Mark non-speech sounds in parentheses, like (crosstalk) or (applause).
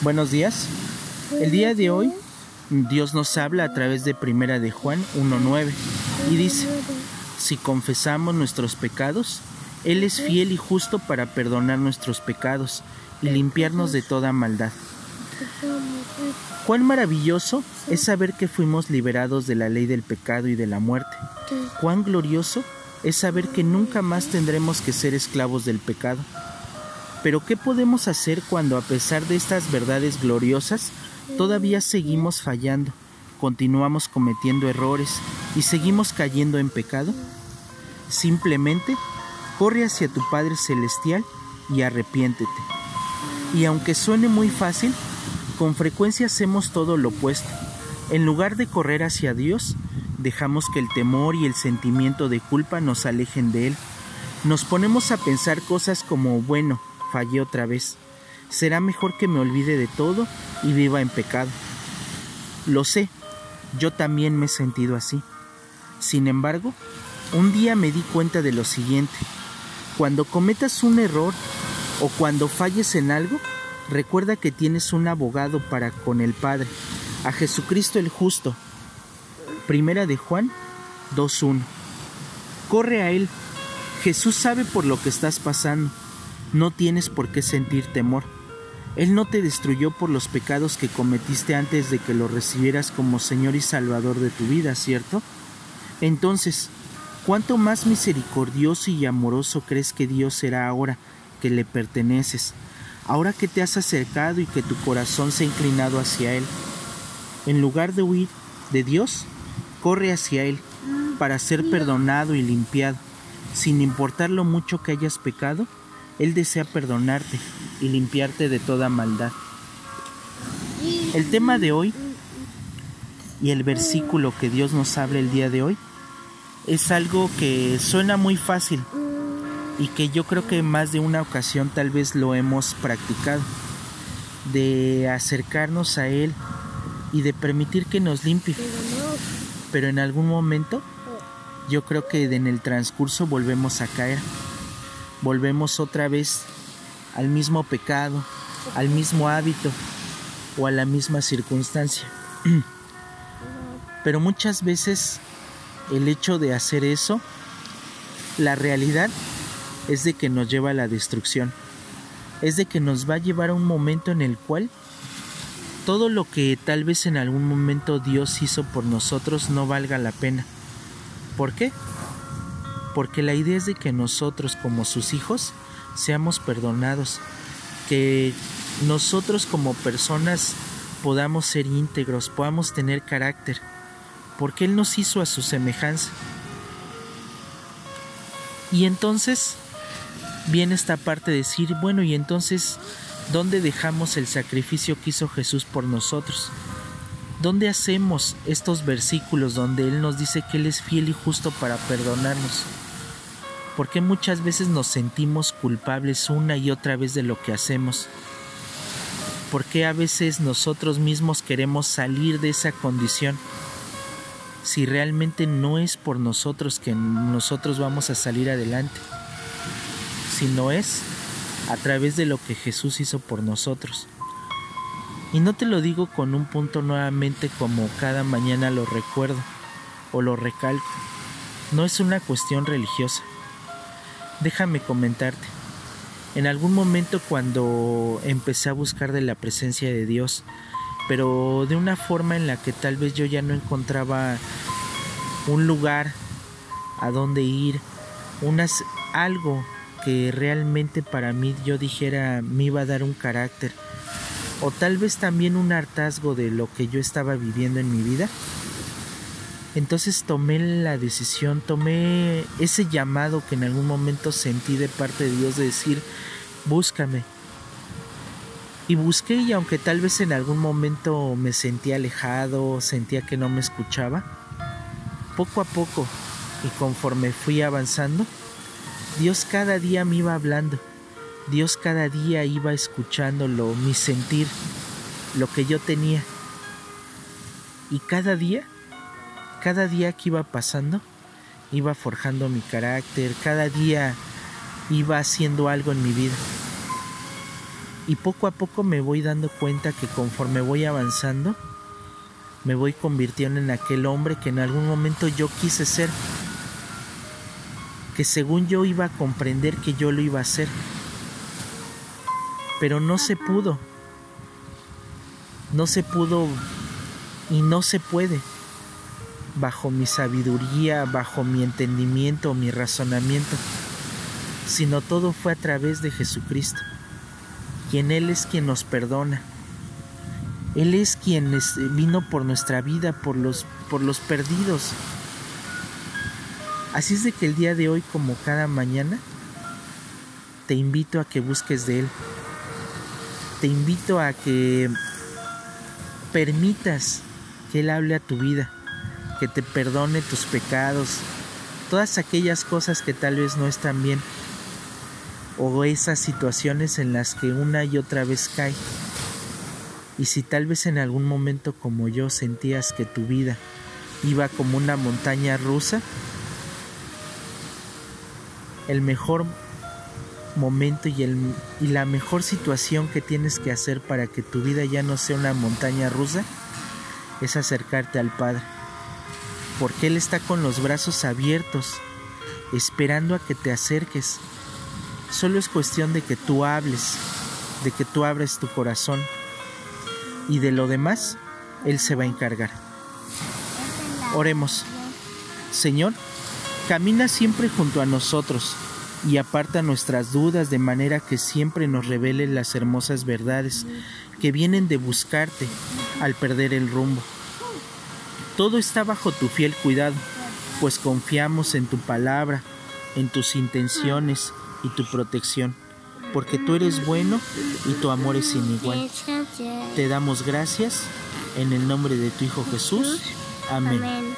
Buenos días. El día de hoy Dios nos habla a través de Primera de Juan 1:9 y dice: Si confesamos nuestros pecados, él es fiel y justo para perdonar nuestros pecados y limpiarnos de toda maldad. Cuán maravilloso es saber que fuimos liberados de la ley del pecado y de la muerte. Cuán glorioso es saber que nunca más tendremos que ser esclavos del pecado. Pero ¿qué podemos hacer cuando a pesar de estas verdades gloriosas todavía seguimos fallando, continuamos cometiendo errores y seguimos cayendo en pecado? Simplemente corre hacia tu Padre Celestial y arrepiéntete. Y aunque suene muy fácil, con frecuencia hacemos todo lo opuesto. En lugar de correr hacia Dios, dejamos que el temor y el sentimiento de culpa nos alejen de Él. Nos ponemos a pensar cosas como, bueno, fallé otra vez. Será mejor que me olvide de todo y viva en pecado. Lo sé, yo también me he sentido así. Sin embargo, un día me di cuenta de lo siguiente. Cuando cometas un error o cuando falles en algo, recuerda que tienes un abogado para con el Padre, a Jesucristo el justo. Primera de Juan 2.1. Corre a Él. Jesús sabe por lo que estás pasando no tienes por qué sentir temor. Él no te destruyó por los pecados que cometiste antes de que lo recibieras como Señor y Salvador de tu vida, ¿cierto? Entonces, ¿cuánto más misericordioso y amoroso crees que Dios será ahora que le perteneces, ahora que te has acercado y que tu corazón se ha inclinado hacia Él? En lugar de huir de Dios, corre hacia Él para ser perdonado y limpiado, sin importar lo mucho que hayas pecado él desea perdonarte y limpiarte de toda maldad. El tema de hoy y el versículo que Dios nos habla el día de hoy es algo que suena muy fácil y que yo creo que más de una ocasión tal vez lo hemos practicado, de acercarnos a Él y de permitir que nos limpie. Pero en algún momento yo creo que en el transcurso volvemos a caer volvemos otra vez al mismo pecado, al mismo hábito o a la misma circunstancia. (clears throat) Pero muchas veces el hecho de hacer eso, la realidad es de que nos lleva a la destrucción. Es de que nos va a llevar a un momento en el cual todo lo que tal vez en algún momento Dios hizo por nosotros no valga la pena. ¿Por qué? Porque la idea es de que nosotros como sus hijos seamos perdonados, que nosotros como personas podamos ser íntegros, podamos tener carácter, porque Él nos hizo a su semejanza. Y entonces viene esta parte de decir, bueno, y entonces, ¿dónde dejamos el sacrificio que hizo Jesús por nosotros? ¿Dónde hacemos estos versículos donde Él nos dice que Él es fiel y justo para perdonarnos? ¿Por qué muchas veces nos sentimos culpables una y otra vez de lo que hacemos? ¿Por qué a veces nosotros mismos queremos salir de esa condición? Si realmente no es por nosotros que nosotros vamos a salir adelante, si no es a través de lo que Jesús hizo por nosotros. Y no te lo digo con un punto nuevamente como cada mañana lo recuerdo o lo recalco. No es una cuestión religiosa déjame comentarte. En algún momento cuando empecé a buscar de la presencia de Dios, pero de una forma en la que tal vez yo ya no encontraba un lugar a donde ir, unas algo que realmente para mí yo dijera me iba a dar un carácter o tal vez también un hartazgo de lo que yo estaba viviendo en mi vida entonces tomé la decisión, tomé ese llamado que en algún momento sentí de parte de Dios de decir, búscame. Y busqué y aunque tal vez en algún momento me sentía alejado, sentía que no me escuchaba, poco a poco y conforme fui avanzando, Dios cada día me iba hablando. Dios cada día iba escuchándolo, mi sentir, lo que yo tenía. Y cada día cada día que iba pasando, iba forjando mi carácter, cada día iba haciendo algo en mi vida. Y poco a poco me voy dando cuenta que conforme voy avanzando, me voy convirtiendo en aquel hombre que en algún momento yo quise ser, que según yo iba a comprender que yo lo iba a hacer, pero no se pudo, no se pudo y no se puede bajo mi sabiduría, bajo mi entendimiento, mi razonamiento, sino todo fue a través de Jesucristo, quien Él es quien nos perdona. Él es quien vino por nuestra vida, por los, por los perdidos. Así es de que el día de hoy, como cada mañana, te invito a que busques de Él. Te invito a que permitas que Él hable a tu vida que te perdone tus pecados, todas aquellas cosas que tal vez no están bien, o esas situaciones en las que una y otra vez cae. Y si tal vez en algún momento como yo sentías que tu vida iba como una montaña rusa, el mejor momento y, el, y la mejor situación que tienes que hacer para que tu vida ya no sea una montaña rusa es acercarte al Padre porque Él está con los brazos abiertos, esperando a que te acerques. Solo es cuestión de que tú hables, de que tú abres tu corazón y de lo demás Él se va a encargar. Oremos. Señor, camina siempre junto a nosotros y aparta nuestras dudas de manera que siempre nos revele las hermosas verdades que vienen de buscarte al perder el rumbo. Todo está bajo tu fiel cuidado, pues confiamos en tu palabra, en tus intenciones y tu protección, porque tú eres bueno y tu amor es sin igual. Te damos gracias en el nombre de tu Hijo Jesús. Amén.